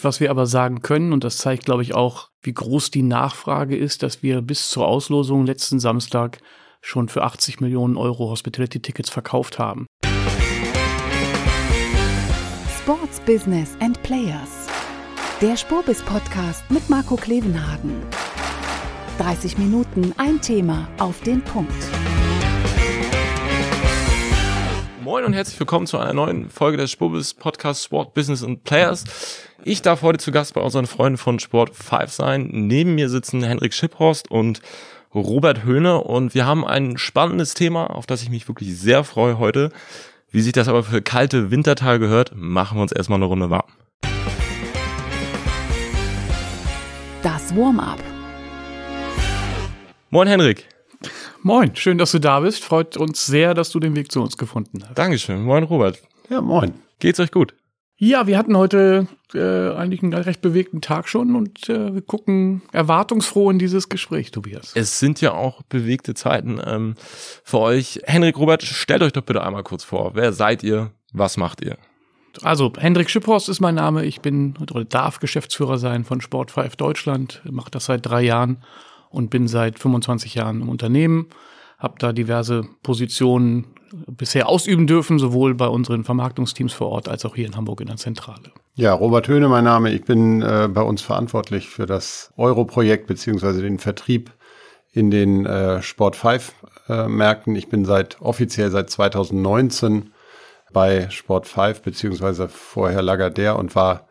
Was wir aber sagen können, und das zeigt, glaube ich, auch, wie groß die Nachfrage ist, dass wir bis zur Auslosung letzten Samstag schon für 80 Millionen Euro Hospitality-Tickets verkauft haben. Sports Business and Players. Der Spurbis Podcast mit Marco Klevenhagen. 30 Minuten, ein Thema auf den Punkt. Moin und herzlich willkommen zu einer neuen Folge des Spurbis Podcast Sport Business and Players. Ich darf heute zu Gast bei unseren Freunden von Sport 5 sein. Neben mir sitzen Henrik Schipphorst und Robert Höhne und wir haben ein spannendes Thema, auf das ich mich wirklich sehr freue heute. Wie sich das aber für kalte Wintertage gehört, machen wir uns erstmal eine Runde warm. Das Warm-up. Moin Henrik. Moin, schön, dass du da bist. Freut uns sehr, dass du den Weg zu uns gefunden hast. Dankeschön. Moin Robert. Ja, moin. Geht's euch gut? Ja, wir hatten heute äh, eigentlich einen recht bewegten Tag schon und äh, wir gucken erwartungsfroh in dieses Gespräch, Tobias. Es sind ja auch bewegte Zeiten ähm, für euch. Henrik, Robert, stellt euch doch bitte einmal kurz vor. Wer seid ihr? Was macht ihr? Also, Hendrik Schipphorst ist mein Name. Ich bin oder darf Geschäftsführer sein von Sport 5 Deutschland, mache das seit drei Jahren und bin seit 25 Jahren im Unternehmen, habe da diverse Positionen bisher ausüben dürfen, sowohl bei unseren Vermarktungsteams vor Ort als auch hier in Hamburg in der Zentrale. Ja, Robert Höhne, mein Name. Ich bin äh, bei uns verantwortlich für das Euro-Projekt beziehungsweise den Vertrieb in den äh, Sport 5 äh, Märkten. Ich bin seit offiziell seit 2019 bei Sport 5 beziehungsweise vorher Lagardère und war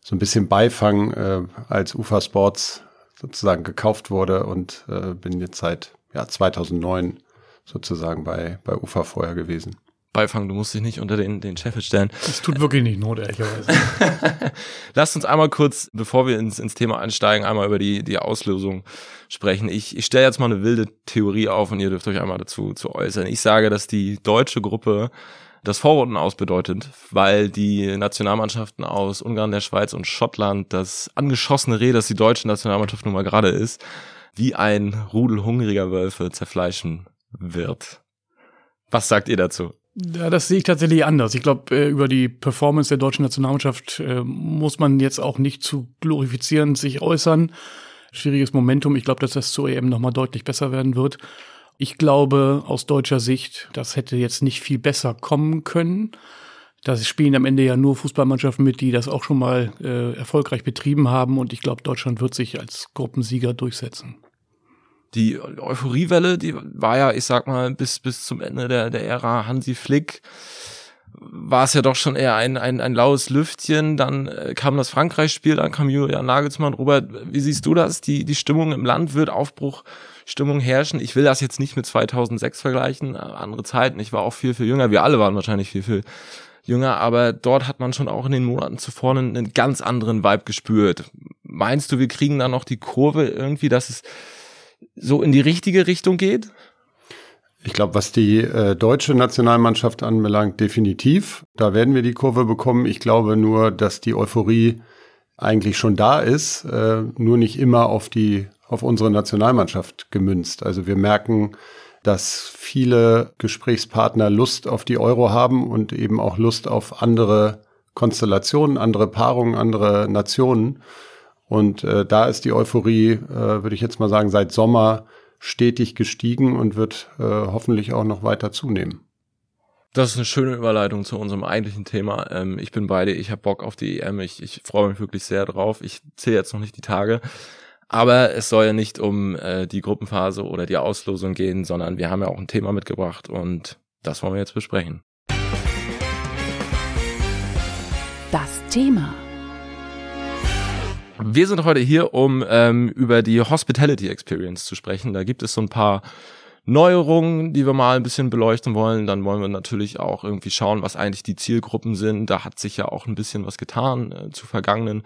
so ein bisschen Beifang, äh, als UFA Sports sozusagen gekauft wurde und äh, bin jetzt seit ja, 2009 sozusagen bei, bei UFA vorher gewesen. Beifang, du musst dich nicht unter den, den Scheffel stellen. Das tut wirklich nicht not, ehrlicherweise. Lasst uns einmal kurz, bevor wir ins, ins Thema einsteigen, einmal über die, die Auslösung sprechen. Ich, ich stelle jetzt mal eine wilde Theorie auf und ihr dürft euch einmal dazu zu äußern. Ich sage, dass die deutsche Gruppe das Vorrunden aus bedeutet, weil die Nationalmannschaften aus Ungarn, der Schweiz und Schottland das angeschossene Reh, das die deutsche Nationalmannschaft nun mal gerade ist, wie ein Rudel hungriger Wölfe zerfleischen wird. Was sagt ihr dazu? Ja, das sehe ich tatsächlich anders. Ich glaube, äh, über die Performance der deutschen Nationalmannschaft äh, muss man jetzt auch nicht zu glorifizierend sich äußern. Schwieriges Momentum. Ich glaube, dass das zur EM nochmal deutlich besser werden wird. Ich glaube aus deutscher Sicht, das hätte jetzt nicht viel besser kommen können. Da spielen am Ende ja nur Fußballmannschaften mit, die das auch schon mal äh, erfolgreich betrieben haben. Und ich glaube, Deutschland wird sich als Gruppensieger durchsetzen. Die Euphoriewelle, die war ja, ich sag mal, bis, bis zum Ende der, der Ära Hansi Flick war es ja doch schon eher ein, ein, ein laues Lüftchen. Dann äh, kam das Frankreich-Spiel, dann kam Julian Nagelsmann. Robert, wie siehst du das? Die, die Stimmung im Land wird Aufbruchstimmung herrschen. Ich will das jetzt nicht mit 2006 vergleichen, andere Zeiten. Ich war auch viel, viel jünger. Wir alle waren wahrscheinlich viel, viel jünger, aber dort hat man schon auch in den Monaten zuvor einen, einen ganz anderen Vibe gespürt. Meinst du, wir kriegen da noch die Kurve irgendwie, dass es so in die richtige Richtung geht? Ich glaube, was die äh, deutsche Nationalmannschaft anbelangt, definitiv. Da werden wir die Kurve bekommen. Ich glaube nur, dass die Euphorie eigentlich schon da ist, äh, nur nicht immer auf die auf unsere Nationalmannschaft gemünzt. Also wir merken, dass viele Gesprächspartner Lust auf die Euro haben und eben auch Lust auf andere Konstellationen, andere Paarungen, andere Nationen. Und äh, da ist die Euphorie, äh, würde ich jetzt mal sagen, seit Sommer stetig gestiegen und wird äh, hoffentlich auch noch weiter zunehmen. Das ist eine schöne Überleitung zu unserem eigentlichen Thema. Ähm, ich bin beide, ich habe Bock auf die EM, ich, ich freue mich wirklich sehr drauf. Ich zähle jetzt noch nicht die Tage. Aber es soll ja nicht um äh, die Gruppenphase oder die Auslosung gehen, sondern wir haben ja auch ein Thema mitgebracht und das wollen wir jetzt besprechen. Das Thema. Wir sind heute hier, um ähm, über die Hospitality Experience zu sprechen. Da gibt es so ein paar Neuerungen, die wir mal ein bisschen beleuchten wollen. Dann wollen wir natürlich auch irgendwie schauen, was eigentlich die Zielgruppen sind. Da hat sich ja auch ein bisschen was getan äh, zu vergangenen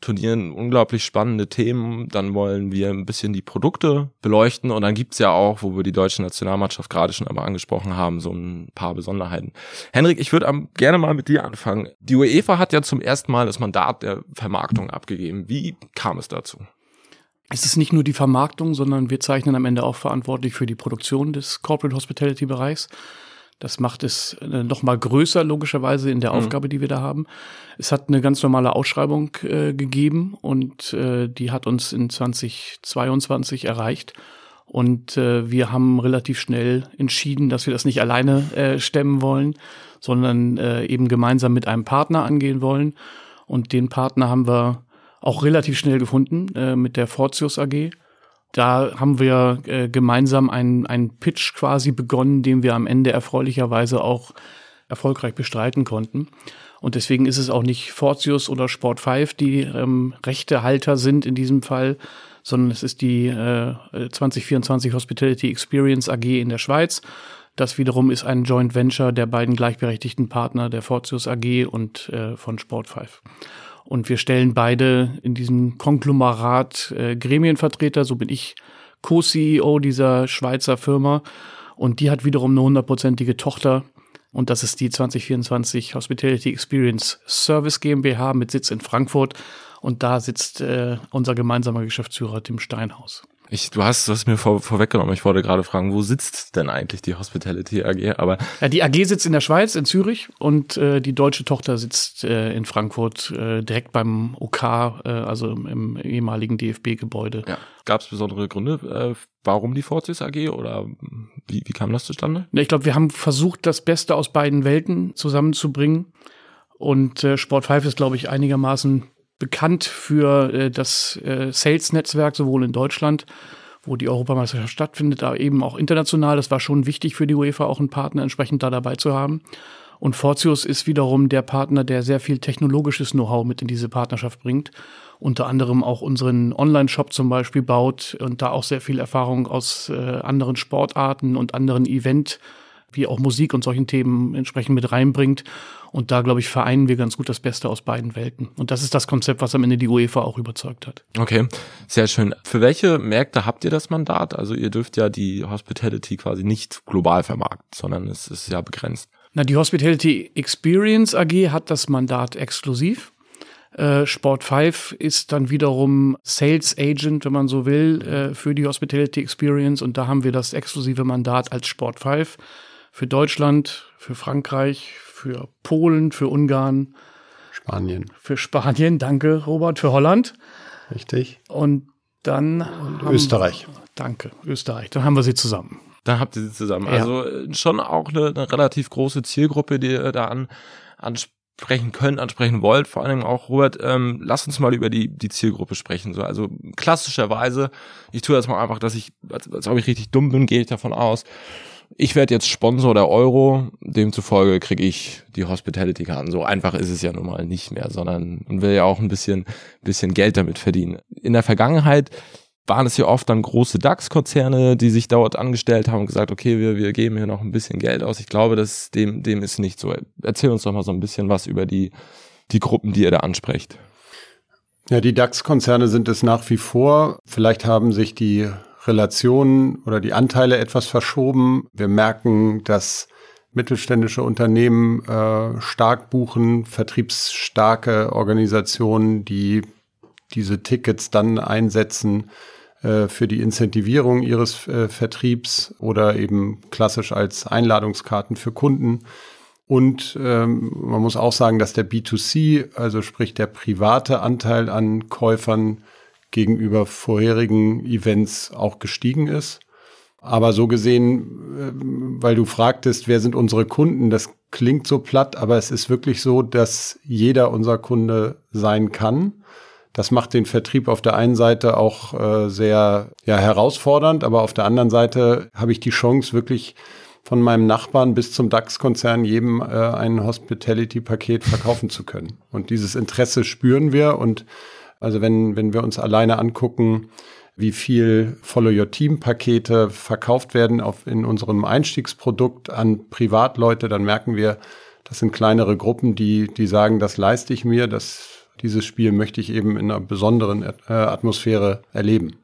Turnieren. Unglaublich spannende Themen. Dann wollen wir ein bisschen die Produkte beleuchten. Und dann gibt's ja auch, wo wir die deutsche Nationalmannschaft gerade schon einmal angesprochen haben, so ein paar Besonderheiten. Henrik, ich würde gerne mal mit dir anfangen. Die UEFA hat ja zum ersten Mal das Mandat der Vermarktung abgegeben. Wie kam es dazu? Es ist nicht nur die Vermarktung, sondern wir zeichnen am Ende auch verantwortlich für die Produktion des Corporate Hospitality Bereichs. Das macht es äh, noch mal größer, logischerweise, in der mhm. Aufgabe, die wir da haben. Es hat eine ganz normale Ausschreibung äh, gegeben und äh, die hat uns in 2022 erreicht. Und äh, wir haben relativ schnell entschieden, dass wir das nicht alleine äh, stemmen wollen, sondern äh, eben gemeinsam mit einem Partner angehen wollen. Und den Partner haben wir auch relativ schnell gefunden äh, mit der Fortius AG. Da haben wir äh, gemeinsam einen, Pitch quasi begonnen, den wir am Ende erfreulicherweise auch erfolgreich bestreiten konnten. Und deswegen ist es auch nicht Fortius oder Sport 5, die ähm, Rechtehalter sind in diesem Fall, sondern es ist die äh, 2024 Hospitality Experience AG in der Schweiz. Das wiederum ist ein Joint Venture der beiden gleichberechtigten Partner der Fortius AG und äh, von Sport 5. Und wir stellen beide in diesem Konglomerat äh, Gremienvertreter. So bin ich Co-CEO dieser Schweizer Firma. Und die hat wiederum eine hundertprozentige Tochter. Und das ist die 2024 Hospitality Experience Service GmbH mit Sitz in Frankfurt. Und da sitzt äh, unser gemeinsamer Geschäftsführer Tim Steinhaus. Ich, du hast es mir vor, vorweggenommen. Ich wollte gerade fragen, wo sitzt denn eigentlich die Hospitality AG? Aber ja, die AG sitzt in der Schweiz, in Zürich, und äh, die deutsche Tochter sitzt äh, in Frankfurt, äh, direkt beim OK, äh, also im, im ehemaligen DFB-Gebäude. Ja. Gab es besondere Gründe, äh, warum die Fortis AG oder wie, wie kam das zustande? Ich glaube, wir haben versucht, das Beste aus beiden Welten zusammenzubringen. Und äh, Sport 5 ist, glaube ich, einigermaßen bekannt für äh, das äh, Sales-Netzwerk, sowohl in Deutschland, wo die Europameisterschaft stattfindet, aber eben auch international. Das war schon wichtig für die UEFA, auch einen Partner entsprechend da dabei zu haben. Und Fortius ist wiederum der Partner, der sehr viel technologisches Know-how mit in diese Partnerschaft bringt. Unter anderem auch unseren Online-Shop zum Beispiel baut und da auch sehr viel Erfahrung aus äh, anderen Sportarten und anderen Event- wie auch Musik und solchen Themen entsprechend mit reinbringt. Und da, glaube ich, vereinen wir ganz gut das Beste aus beiden Welten. Und das ist das Konzept, was am Ende die UEFA auch überzeugt hat. Okay, sehr schön. Für welche Märkte habt ihr das Mandat? Also ihr dürft ja die Hospitality quasi nicht global vermarkten, sondern es ist ja begrenzt. Na, die Hospitality Experience AG hat das Mandat exklusiv. Äh, Sport 5 ist dann wiederum Sales Agent, wenn man so will, äh, für die Hospitality Experience. Und da haben wir das exklusive Mandat als Sport 5 für Deutschland, für Frankreich, für Polen, für Ungarn. Spanien. Für Spanien, danke Robert, für Holland. Richtig. Und dann Und Österreich. Wir, danke, Österreich. Dann haben wir sie zusammen. Dann habt ihr sie zusammen. Ja. Also äh, schon auch eine, eine, relativ große Zielgruppe, die ihr da an, ansprechen könnt, ansprechen wollt. Vor allem auch, Robert, ähm, lass uns mal über die, die Zielgruppe sprechen. So, also klassischerweise, ich tue das mal einfach, dass ich, als, als ob ich richtig dumm bin, gehe ich davon aus, ich werde jetzt Sponsor der Euro, demzufolge kriege ich die Hospitality-Karten. So einfach ist es ja nun mal nicht mehr, sondern man will ja auch ein bisschen, bisschen Geld damit verdienen. In der Vergangenheit waren es ja oft dann große DAX-Konzerne, die sich dort angestellt haben und gesagt, okay, wir, wir geben hier noch ein bisschen Geld aus. Ich glaube, dass dem, dem ist nicht so. Erzähl uns doch mal so ein bisschen was über die, die Gruppen, die ihr da ansprecht. Ja, die DAX-Konzerne sind es nach wie vor. Vielleicht haben sich die Relationen oder die Anteile etwas verschoben. Wir merken, dass mittelständische Unternehmen äh, stark buchen, vertriebsstarke Organisationen, die diese Tickets dann einsetzen äh, für die Incentivierung ihres äh, Vertriebs oder eben klassisch als Einladungskarten für Kunden. Und ähm, man muss auch sagen, dass der B2C, also sprich der private Anteil an Käufern, gegenüber vorherigen Events auch gestiegen ist. Aber so gesehen, äh, weil du fragtest, wer sind unsere Kunden, das klingt so platt, aber es ist wirklich so, dass jeder unser Kunde sein kann. Das macht den Vertrieb auf der einen Seite auch äh, sehr ja, herausfordernd, aber auf der anderen Seite habe ich die Chance, wirklich von meinem Nachbarn bis zum DAX-Konzern jedem äh, ein Hospitality-Paket verkaufen zu können. Und dieses Interesse spüren wir und also wenn, wenn wir uns alleine angucken, wie viel Follow Your Team Pakete verkauft werden auf, in unserem Einstiegsprodukt an Privatleute, dann merken wir, das sind kleinere Gruppen, die, die sagen, das leiste ich mir, das, dieses Spiel möchte ich eben in einer besonderen äh, Atmosphäre erleben.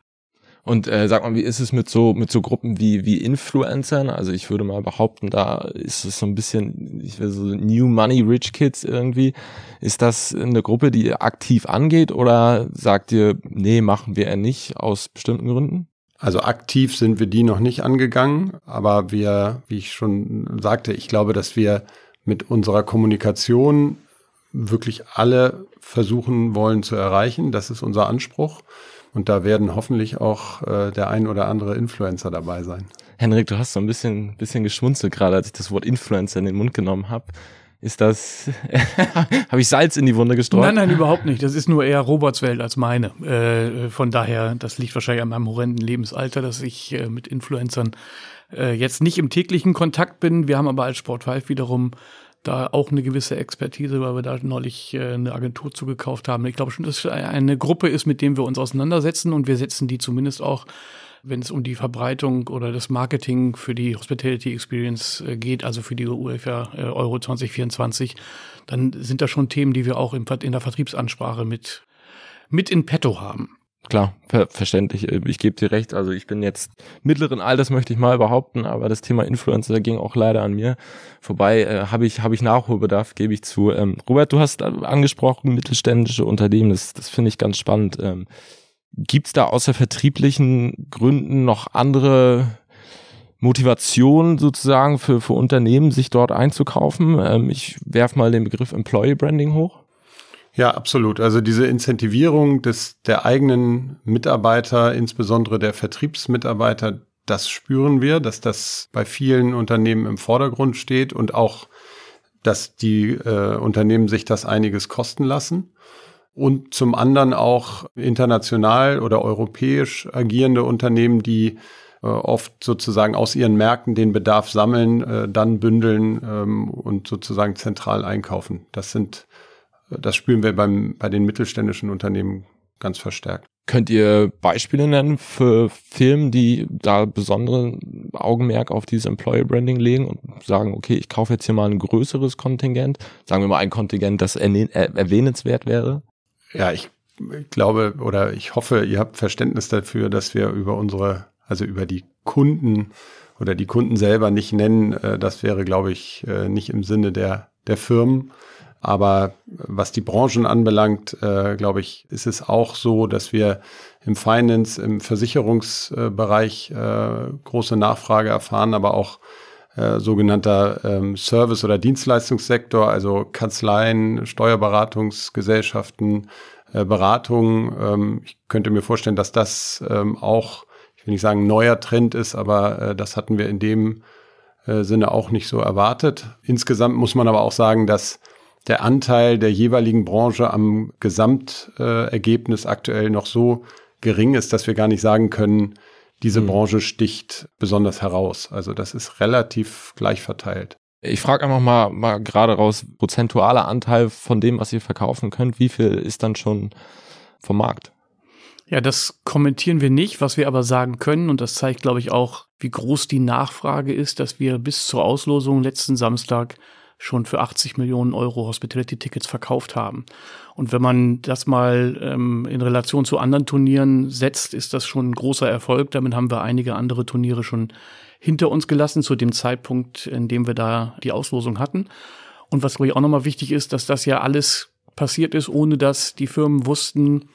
Und äh, sag mal, wie ist es mit so mit so Gruppen wie wie Influencern? Also ich würde mal behaupten, da ist es so ein bisschen, ich will so New Money Rich Kids irgendwie. Ist das eine Gruppe, die aktiv angeht oder sagt ihr, nee, machen wir eher nicht aus bestimmten Gründen? Also aktiv sind wir die noch nicht angegangen, aber wir, wie ich schon sagte, ich glaube, dass wir mit unserer Kommunikation wirklich alle versuchen wollen zu erreichen. Das ist unser Anspruch. Und da werden hoffentlich auch äh, der ein oder andere Influencer dabei sein. Henrik, du hast so ein bisschen, bisschen geschmunzelt gerade, als ich das Wort Influencer in den Mund genommen habe. Ist das, habe ich Salz in die Wunde gestreut? Nein, nein, überhaupt nicht. Das ist nur eher Roberts Welt als meine. Äh, von daher, das liegt wahrscheinlich an meinem horrenden Lebensalter, dass ich äh, mit Influencern äh, jetzt nicht im täglichen Kontakt bin. Wir haben aber als Sport 5 wiederum da auch eine gewisse Expertise, weil wir da neulich äh, eine Agentur zugekauft haben. Ich glaube schon, dass es eine Gruppe ist, mit dem wir uns auseinandersetzen und wir setzen die zumindest auch wenn es um die Verbreitung oder das Marketing für die Hospitality Experience äh, geht, also für die UEFA äh, Euro 2024, dann sind das schon Themen, die wir auch in der Vertriebsansprache mit, mit in petto haben. Klar, ver verständlich. Äh, ich gebe dir recht. Also ich bin jetzt mittleren Alters, möchte ich mal behaupten, aber das Thema Influencer ging auch leider an mir vorbei. Äh, habe ich habe ich Nachholbedarf, gebe ich zu. Ähm, Robert, du hast angesprochen mittelständische Unternehmen. Das das finde ich ganz spannend. Ähm, Gibt es da außer vertrieblichen Gründen noch andere Motivationen sozusagen für, für Unternehmen, sich dort einzukaufen? Ähm, ich werf mal den Begriff Employee Branding hoch. Ja, absolut. Also diese Incentivierung des, der eigenen Mitarbeiter, insbesondere der Vertriebsmitarbeiter, das spüren wir, dass das bei vielen Unternehmen im Vordergrund steht und auch, dass die äh, Unternehmen sich das einiges kosten lassen und zum anderen auch international oder europäisch agierende Unternehmen, die äh, oft sozusagen aus ihren Märkten den Bedarf sammeln, äh, dann bündeln ähm, und sozusagen zentral einkaufen. Das sind, das spüren wir beim, bei den mittelständischen Unternehmen ganz verstärkt. Könnt ihr Beispiele nennen für Firmen, die da besonderen Augenmerk auf dieses Employer Branding legen und sagen, okay, ich kaufe jetzt hier mal ein größeres Kontingent, sagen wir mal ein Kontingent, das erwähnenswert wäre? Ja, ich glaube oder ich hoffe, ihr habt Verständnis dafür, dass wir über unsere, also über die Kunden oder die Kunden selber nicht nennen. Äh, das wäre, glaube ich, äh, nicht im Sinne der, der Firmen. Aber was die Branchen anbelangt, äh, glaube ich, ist es auch so, dass wir im Finance, im Versicherungsbereich äh, große Nachfrage erfahren, aber auch äh, sogenannter ähm, Service- oder Dienstleistungssektor, also Kanzleien, Steuerberatungsgesellschaften, äh, Beratungen. Ähm, ich könnte mir vorstellen, dass das ähm, auch, ich will nicht sagen neuer Trend ist, aber äh, das hatten wir in dem äh, Sinne auch nicht so erwartet. Insgesamt muss man aber auch sagen, dass der Anteil der jeweiligen Branche am Gesamtergebnis aktuell noch so gering ist, dass wir gar nicht sagen können, diese mhm. Branche sticht besonders heraus. Also das ist relativ gleich verteilt. Ich frage einfach mal, mal gerade raus, prozentualer Anteil von dem, was ihr verkaufen könnt, wie viel ist dann schon vom Markt? Ja, das kommentieren wir nicht. Was wir aber sagen können, und das zeigt, glaube ich, auch, wie groß die Nachfrage ist, dass wir bis zur Auslosung letzten Samstag schon für 80 Millionen Euro Hospitality-Tickets verkauft haben. Und wenn man das mal ähm, in Relation zu anderen Turnieren setzt, ist das schon ein großer Erfolg. Damit haben wir einige andere Turniere schon hinter uns gelassen zu dem Zeitpunkt, in dem wir da die Auslosung hatten. Und was, glaube ich, auch nochmal wichtig ist, dass das ja alles passiert ist, ohne dass die Firmen wussten,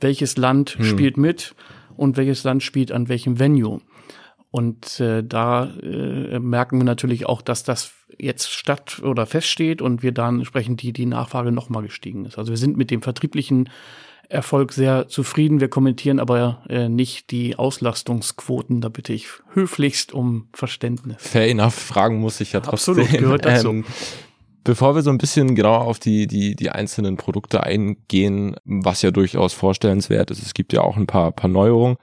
welches Land hm. spielt mit und welches Land spielt an welchem Venue. Und äh, da äh, merken wir natürlich auch, dass das jetzt statt oder feststeht und wir dann entsprechend die, die Nachfrage nochmal gestiegen ist. Also wir sind mit dem vertrieblichen Erfolg sehr zufrieden. Wir kommentieren aber äh, nicht die Auslastungsquoten. Da bitte ich höflichst um Verständnis. Fair enough. Fragen muss ich ja trotzdem. Absolut, gehört dazu. Ähm, bevor wir so ein bisschen genauer auf die, die, die einzelnen Produkte eingehen, was ja durchaus vorstellenswert ist, es gibt ja auch ein paar, paar Neuerungen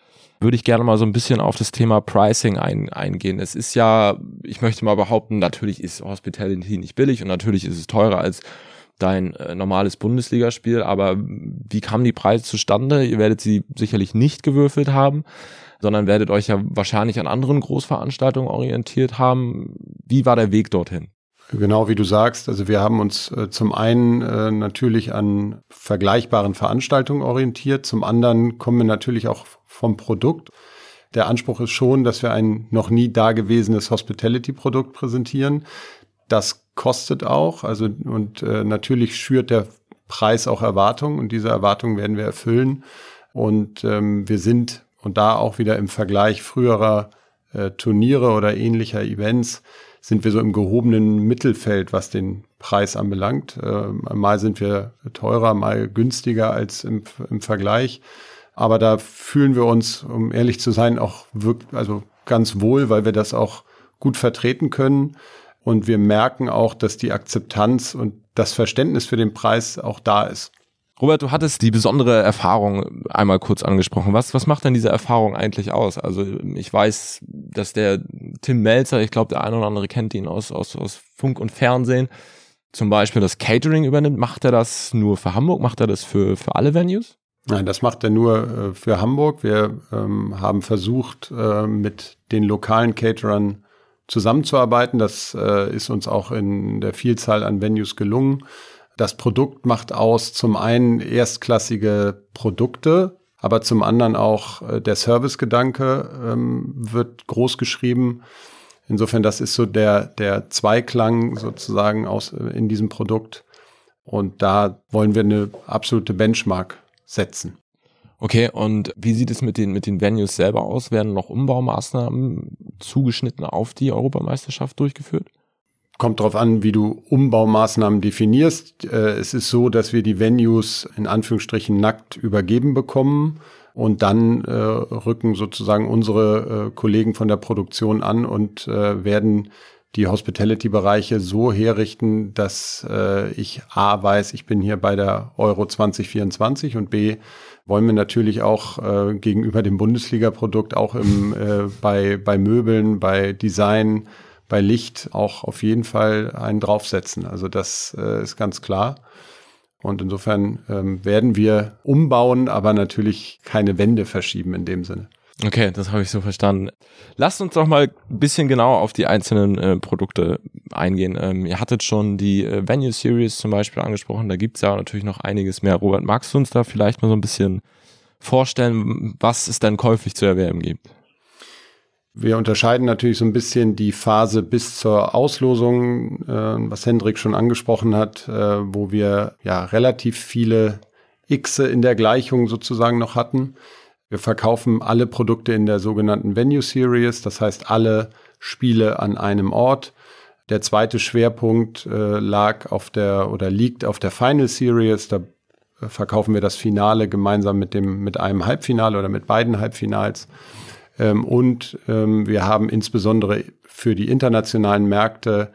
würde ich gerne mal so ein bisschen auf das Thema Pricing ein, eingehen. Es ist ja, ich möchte mal behaupten, natürlich ist Hospitality nicht billig und natürlich ist es teurer als dein äh, normales Bundesligaspiel, aber wie kamen die Preise zustande? Ihr werdet sie sicherlich nicht gewürfelt haben, sondern werdet euch ja wahrscheinlich an anderen Großveranstaltungen orientiert haben. Wie war der Weg dorthin? Genau wie du sagst, also wir haben uns äh, zum einen äh, natürlich an vergleichbaren Veranstaltungen orientiert, zum anderen kommen wir natürlich auch vom Produkt. Der Anspruch ist schon, dass wir ein noch nie dagewesenes Hospitality-Produkt präsentieren. Das kostet auch, also und äh, natürlich schürt der Preis auch Erwartungen und diese Erwartungen werden wir erfüllen. Und ähm, wir sind Und da auch wieder im Vergleich früherer äh, Turniere oder ähnlicher Events sind wir so im gehobenen Mittelfeld, was den Preis anbelangt. Äh, mal sind wir teurer, mal günstiger als im, im Vergleich. Aber da fühlen wir uns, um ehrlich zu sein, auch wirklich, also ganz wohl, weil wir das auch gut vertreten können. Und wir merken auch, dass die Akzeptanz und das Verständnis für den Preis auch da ist. Robert, du hattest die besondere Erfahrung einmal kurz angesprochen. Was, was macht denn diese Erfahrung eigentlich aus? Also ich weiß, dass der Tim Melzer, ich glaube, der eine oder andere kennt ihn aus, aus, aus Funk und Fernsehen, zum Beispiel das Catering übernimmt. Macht er das nur für Hamburg? Macht er das für, für alle Venues? Nein, das macht er nur äh, für Hamburg. Wir ähm, haben versucht, äh, mit den lokalen Caterern zusammenzuarbeiten. Das äh, ist uns auch in der Vielzahl an Venues gelungen. Das Produkt macht aus zum einen erstklassige Produkte, aber zum anderen auch äh, der Servicegedanke ähm, wird groß geschrieben. Insofern, das ist so der, der Zweiklang sozusagen aus, äh, in diesem Produkt. Und da wollen wir eine absolute Benchmark setzen. Okay, und wie sieht es mit den, mit den Venues selber aus? Werden noch Umbaumaßnahmen zugeschnitten auf die Europameisterschaft durchgeführt? Kommt darauf an, wie du Umbaumaßnahmen definierst. Äh, es ist so, dass wir die Venues in Anführungsstrichen nackt übergeben bekommen und dann äh, rücken sozusagen unsere äh, Kollegen von der Produktion an und äh, werden die Hospitality-Bereiche so herrichten, dass äh, ich A weiß, ich bin hier bei der Euro 2024 und B wollen wir natürlich auch äh, gegenüber dem Bundesliga-Produkt auch im, äh, bei, bei Möbeln, bei Design, bei Licht auch auf jeden Fall einen draufsetzen. Also das äh, ist ganz klar. Und insofern ähm, werden wir umbauen, aber natürlich keine Wände verschieben in dem Sinne. Okay, das habe ich so verstanden. Lasst uns doch mal ein bisschen genauer auf die einzelnen äh, Produkte eingehen. Ähm, ihr hattet schon die äh, Venue Series zum Beispiel angesprochen. Da gibt's ja natürlich noch einiges mehr. Robert, magst du uns da vielleicht mal so ein bisschen vorstellen, was es denn käuflich zu erwerben gibt? Wir unterscheiden natürlich so ein bisschen die Phase bis zur Auslosung, äh, was Hendrik schon angesprochen hat, äh, wo wir ja relativ viele Xe in der Gleichung sozusagen noch hatten. Wir verkaufen alle Produkte in der sogenannten Venue Series, das heißt alle Spiele an einem Ort. Der zweite Schwerpunkt äh, lag auf der oder liegt auf der Final Series. Da äh, verkaufen wir das Finale gemeinsam mit dem mit einem Halbfinale oder mit beiden Halbfinals. Ähm, und ähm, wir haben insbesondere für die internationalen Märkte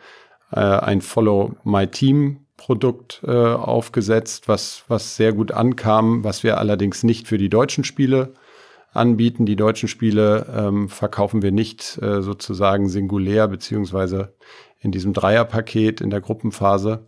äh, ein Follow My Team Produkt äh, aufgesetzt, was, was sehr gut ankam, was wir allerdings nicht für die deutschen Spiele anbieten. Die deutschen Spiele ähm, verkaufen wir nicht äh, sozusagen singulär beziehungsweise in diesem Dreierpaket in der Gruppenphase.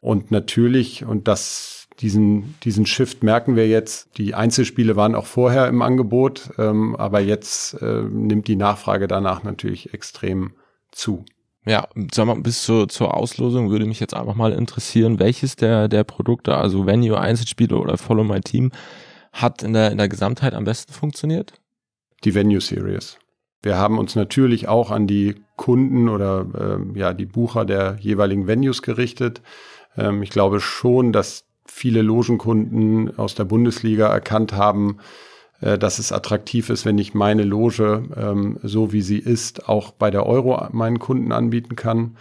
Und natürlich, und das, diesen, diesen Shift merken wir jetzt, die Einzelspiele waren auch vorher im Angebot, ähm, aber jetzt äh, nimmt die Nachfrage danach natürlich extrem zu. Ja, sag mal, bis zur, zur Auslosung würde mich jetzt einfach mal interessieren, welches der, der Produkte, also Venue, Einzelspiele oder Follow My Team, hat in der, in der Gesamtheit am besten funktioniert? Die Venue Series. Wir haben uns natürlich auch an die Kunden oder äh, ja die Bucher der jeweiligen Venues gerichtet. Ähm, ich glaube schon, dass viele Logenkunden aus der Bundesliga erkannt haben, dass es attraktiv ist, wenn ich meine Loge, ähm, so wie sie ist, auch bei der Euro meinen Kunden anbieten kann.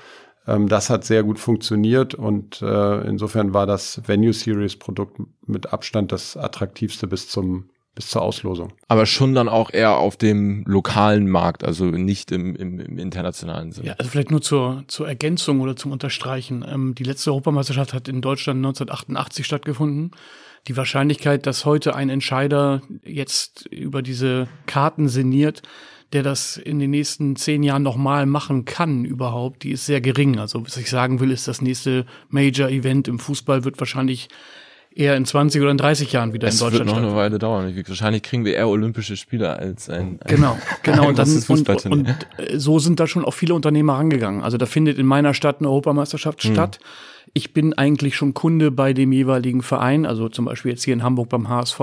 Ähm, das hat sehr gut funktioniert und äh, insofern war das Venue Series Produkt mit Abstand das attraktivste bis zum bis zur Auslosung. Aber schon dann auch eher auf dem lokalen Markt, also nicht im, im, im internationalen Sinne. Ja, also vielleicht nur zur, zur Ergänzung oder zum Unterstreichen. Ähm, die letzte Europameisterschaft hat in Deutschland 1988 stattgefunden die Wahrscheinlichkeit, dass heute ein Entscheider jetzt über diese Karten sinniert, der das in den nächsten zehn Jahren nochmal machen kann überhaupt, die ist sehr gering. Also was ich sagen will, ist, das nächste Major-Event im Fußball wird wahrscheinlich eher in 20 oder in 30 Jahren wieder es in Deutschland. Es wird noch eine Weile dauern. Wahrscheinlich kriegen wir eher Olympische Spiele als ein, ein genau, genau. und, dann, und, und äh, so sind da schon auch viele Unternehmer rangegangen. Also da findet in meiner Stadt eine Europameisterschaft hm. statt ich bin eigentlich schon Kunde bei dem jeweiligen Verein, also zum Beispiel jetzt hier in Hamburg beim HSV.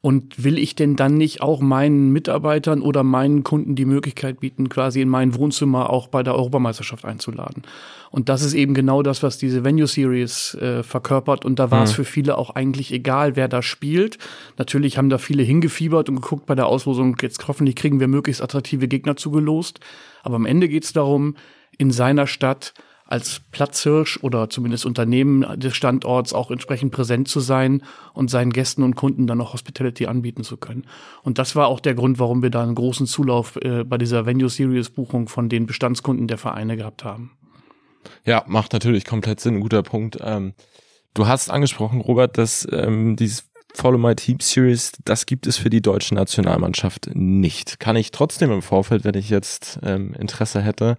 Und will ich denn dann nicht auch meinen Mitarbeitern oder meinen Kunden die Möglichkeit bieten, quasi in mein Wohnzimmer auch bei der Europameisterschaft einzuladen? Und das ist eben genau das, was diese Venue Series äh, verkörpert. Und da war es mhm. für viele auch eigentlich egal, wer da spielt. Natürlich haben da viele hingefiebert und geguckt bei der Auslosung, jetzt hoffentlich kriegen wir möglichst attraktive Gegner zugelost. Aber am Ende geht es darum, in seiner Stadt als Platzhirsch oder zumindest Unternehmen des Standorts auch entsprechend präsent zu sein und seinen Gästen und Kunden dann auch Hospitality anbieten zu können. Und das war auch der Grund, warum wir da einen großen Zulauf äh, bei dieser Venue Series Buchung von den Bestandskunden der Vereine gehabt haben. Ja, macht natürlich komplett Sinn, guter Punkt. Ähm, du hast angesprochen, Robert, dass ähm, dieses Follow My Team Series, das gibt es für die deutsche Nationalmannschaft nicht. Kann ich trotzdem im Vorfeld, wenn ich jetzt ähm, Interesse hätte,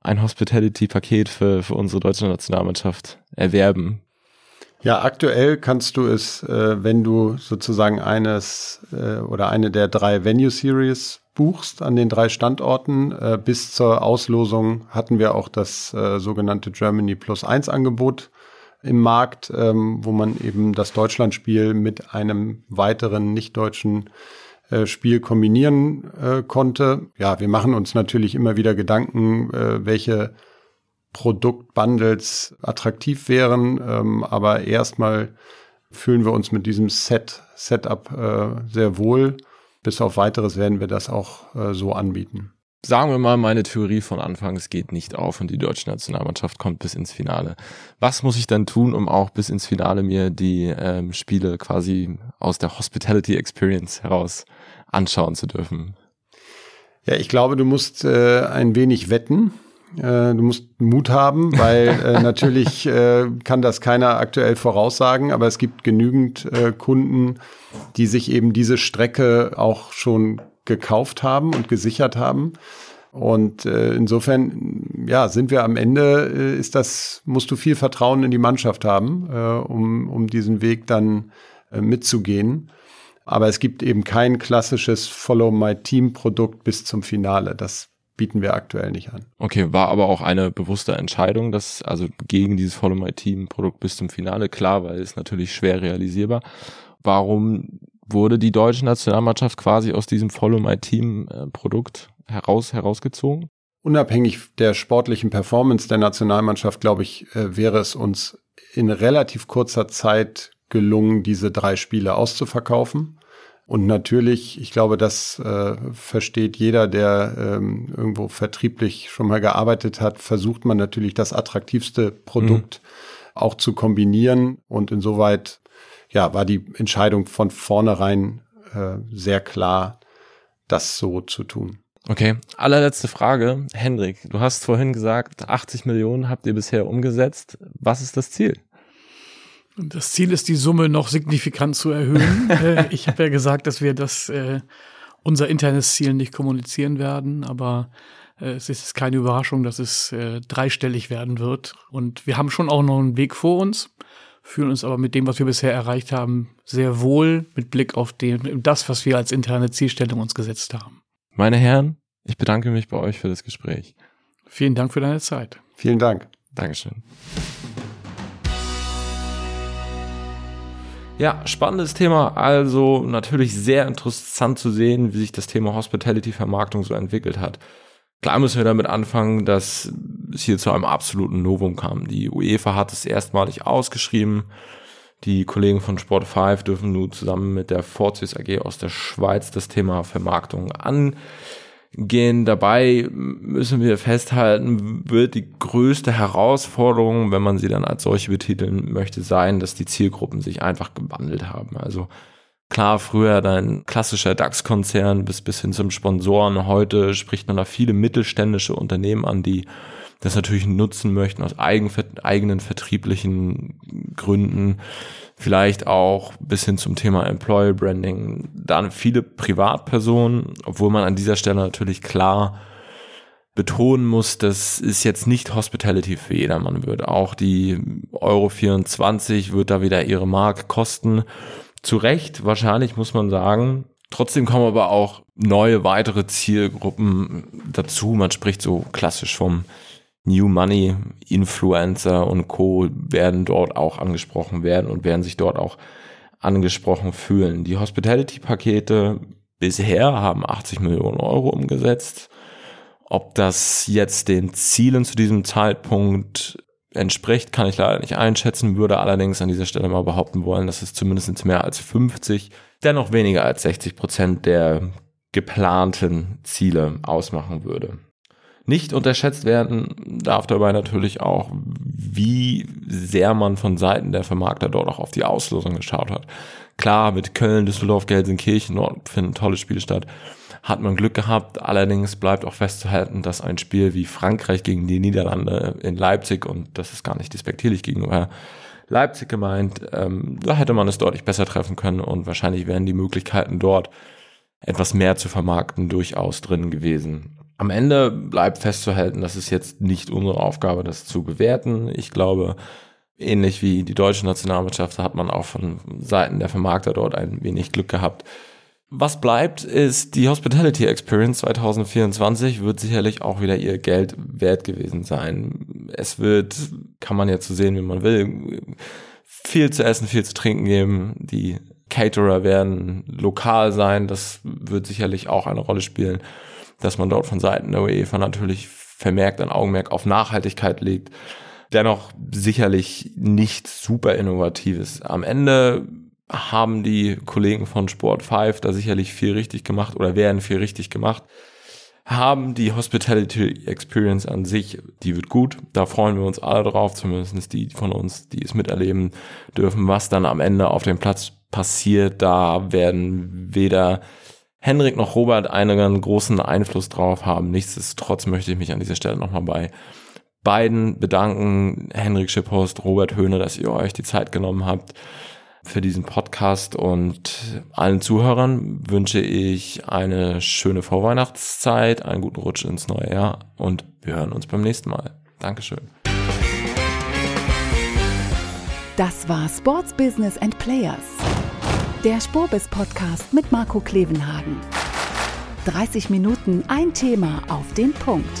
ein Hospitality-Paket für, für unsere deutsche Nationalmannschaft erwerben? Ja, aktuell kannst du es, äh, wenn du sozusagen eines äh, oder eine der drei Venue Series buchst an den drei Standorten. Äh, bis zur Auslosung hatten wir auch das äh, sogenannte Germany Plus 1 Angebot im Markt, ähm, wo man eben das Deutschlandspiel mit einem weiteren nicht-deutschen Spiel kombinieren äh, konnte. Ja, wir machen uns natürlich immer wieder Gedanken, äh, welche Produktbundles attraktiv wären, ähm, aber erstmal fühlen wir uns mit diesem Set, Setup äh, sehr wohl. Bis auf weiteres werden wir das auch äh, so anbieten. Sagen wir mal, meine Theorie von Anfang, es geht nicht auf und die deutsche Nationalmannschaft kommt bis ins Finale. Was muss ich dann tun, um auch bis ins Finale mir die ähm, Spiele quasi aus der Hospitality Experience heraus anschauen zu dürfen. Ja, ich glaube, du musst äh, ein wenig wetten. Äh, du musst Mut haben, weil äh, natürlich äh, kann das keiner aktuell voraussagen, aber es gibt genügend äh, Kunden, die sich eben diese Strecke auch schon gekauft haben und gesichert haben. Und äh, insofern, ja, sind wir am Ende, äh, ist das, musst du viel Vertrauen in die Mannschaft haben, äh, um, um diesen Weg dann äh, mitzugehen. Aber es gibt eben kein klassisches Follow My Team Produkt bis zum Finale. Das bieten wir aktuell nicht an. Okay, war aber auch eine bewusste Entscheidung, dass also gegen dieses Follow My Team Produkt bis zum Finale klar, weil es natürlich schwer realisierbar. Warum wurde die deutsche Nationalmannschaft quasi aus diesem Follow My Team Produkt heraus herausgezogen? Unabhängig der sportlichen Performance der Nationalmannschaft, glaube ich, äh, wäre es uns in relativ kurzer Zeit gelungen, diese drei Spiele auszuverkaufen. Und natürlich, ich glaube, das äh, versteht jeder, der ähm, irgendwo vertrieblich schon mal gearbeitet hat, versucht man natürlich das attraktivste Produkt mhm. auch zu kombinieren. Und insoweit, ja, war die Entscheidung von vornherein äh, sehr klar, das so zu tun. Okay, allerletzte Frage. Hendrik, du hast vorhin gesagt, 80 Millionen habt ihr bisher umgesetzt. Was ist das Ziel? Das Ziel ist, die Summe noch signifikant zu erhöhen. Äh, ich habe ja gesagt, dass wir das äh, unser internes Ziel nicht kommunizieren werden, aber äh, es ist keine Überraschung, dass es äh, dreistellig werden wird. Und wir haben schon auch noch einen Weg vor uns, fühlen uns aber mit dem, was wir bisher erreicht haben, sehr wohl mit Blick auf den, das, was wir als interne Zielstellung uns gesetzt haben. Meine Herren, ich bedanke mich bei euch für das Gespräch. Vielen Dank für deine Zeit. Vielen Dank. Dankeschön. Ja, spannendes Thema. Also natürlich sehr interessant zu sehen, wie sich das Thema Hospitality-Vermarktung so entwickelt hat. Klar müssen wir damit anfangen, dass es hier zu einem absoluten Novum kam. Die UEFA hat es erstmalig ausgeschrieben. Die Kollegen von Sport 5 dürfen nun zusammen mit der Fortius AG aus der Schweiz das Thema Vermarktung an gehen. Dabei müssen wir festhalten, wird die größte Herausforderung, wenn man sie dann als solche betiteln möchte, sein, dass die Zielgruppen sich einfach gewandelt haben. Also klar, früher dein klassischer DAX-Konzern bis, bis hin zum Sponsoren. Heute spricht man da viele mittelständische Unternehmen an, die das natürlich nutzen möchten aus eigen, eigenen vertrieblichen Gründen vielleicht auch bis hin zum Thema Employer Branding, dann viele Privatpersonen, obwohl man an dieser Stelle natürlich klar betonen muss, dass es jetzt nicht Hospitality für jedermann wird. Auch die Euro 24 wird da wieder ihre Mark kosten. Zu Recht, wahrscheinlich muss man sagen. Trotzdem kommen aber auch neue weitere Zielgruppen dazu. Man spricht so klassisch vom New Money Influencer und Co. werden dort auch angesprochen werden und werden sich dort auch angesprochen fühlen. Die Hospitality-Pakete bisher haben 80 Millionen Euro umgesetzt. Ob das jetzt den Zielen zu diesem Zeitpunkt entspricht, kann ich leider nicht einschätzen, würde allerdings an dieser Stelle mal behaupten wollen, dass es zumindest mehr als 50, dennoch weniger als 60 Prozent der geplanten Ziele ausmachen würde. Nicht unterschätzt werden darf dabei natürlich auch, wie sehr man von Seiten der Vermarkter dort auch auf die Auslosung geschaut hat. Klar, mit Köln, Düsseldorf, Gelsenkirchen, dort finden tolle Spiele statt. Hat man Glück gehabt. Allerdings bleibt auch festzuhalten, dass ein Spiel wie Frankreich gegen die Niederlande in Leipzig, und das ist gar nicht despektierlich gegenüber Leipzig gemeint, ähm, da hätte man es deutlich besser treffen können und wahrscheinlich wären die Möglichkeiten dort etwas mehr zu vermarkten durchaus drin gewesen. Am Ende bleibt festzuhalten, dass es jetzt nicht unsere Aufgabe, das zu bewerten. Ich glaube, ähnlich wie die deutsche Nationalmannschaft hat man auch von Seiten der Vermarkter dort ein wenig Glück gehabt. Was bleibt, ist die Hospitality Experience 2024 wird sicherlich auch wieder ihr Geld wert gewesen sein. Es wird, kann man jetzt so sehen, wie man will, viel zu essen, viel zu trinken geben. Die Caterer werden lokal sein. Das wird sicherlich auch eine Rolle spielen dass man dort von Seiten der UEFA natürlich vermerkt ein Augenmerk auf Nachhaltigkeit legt. Dennoch sicherlich nichts super Innovatives. Am Ende haben die Kollegen von Sport 5 da sicherlich viel richtig gemacht oder werden viel richtig gemacht. Haben die Hospitality Experience an sich, die wird gut. Da freuen wir uns alle drauf, zumindest die von uns, die es miterleben dürfen, was dann am Ende auf dem Platz passiert. Da werden weder Henrik noch Robert einen großen Einfluss drauf haben. Nichtsdestotrotz möchte ich mich an dieser Stelle nochmal bei beiden bedanken, Henrik Schipphorst, Robert Höhne, dass ihr euch die Zeit genommen habt für diesen Podcast und allen Zuhörern wünsche ich eine schöne Vorweihnachtszeit, einen guten Rutsch ins neue Jahr und wir hören uns beim nächsten Mal. Dankeschön. Das war Sports Business and Players. Der Spurbis Podcast mit Marco Klevenhagen. 30 Minuten ein Thema auf den Punkt.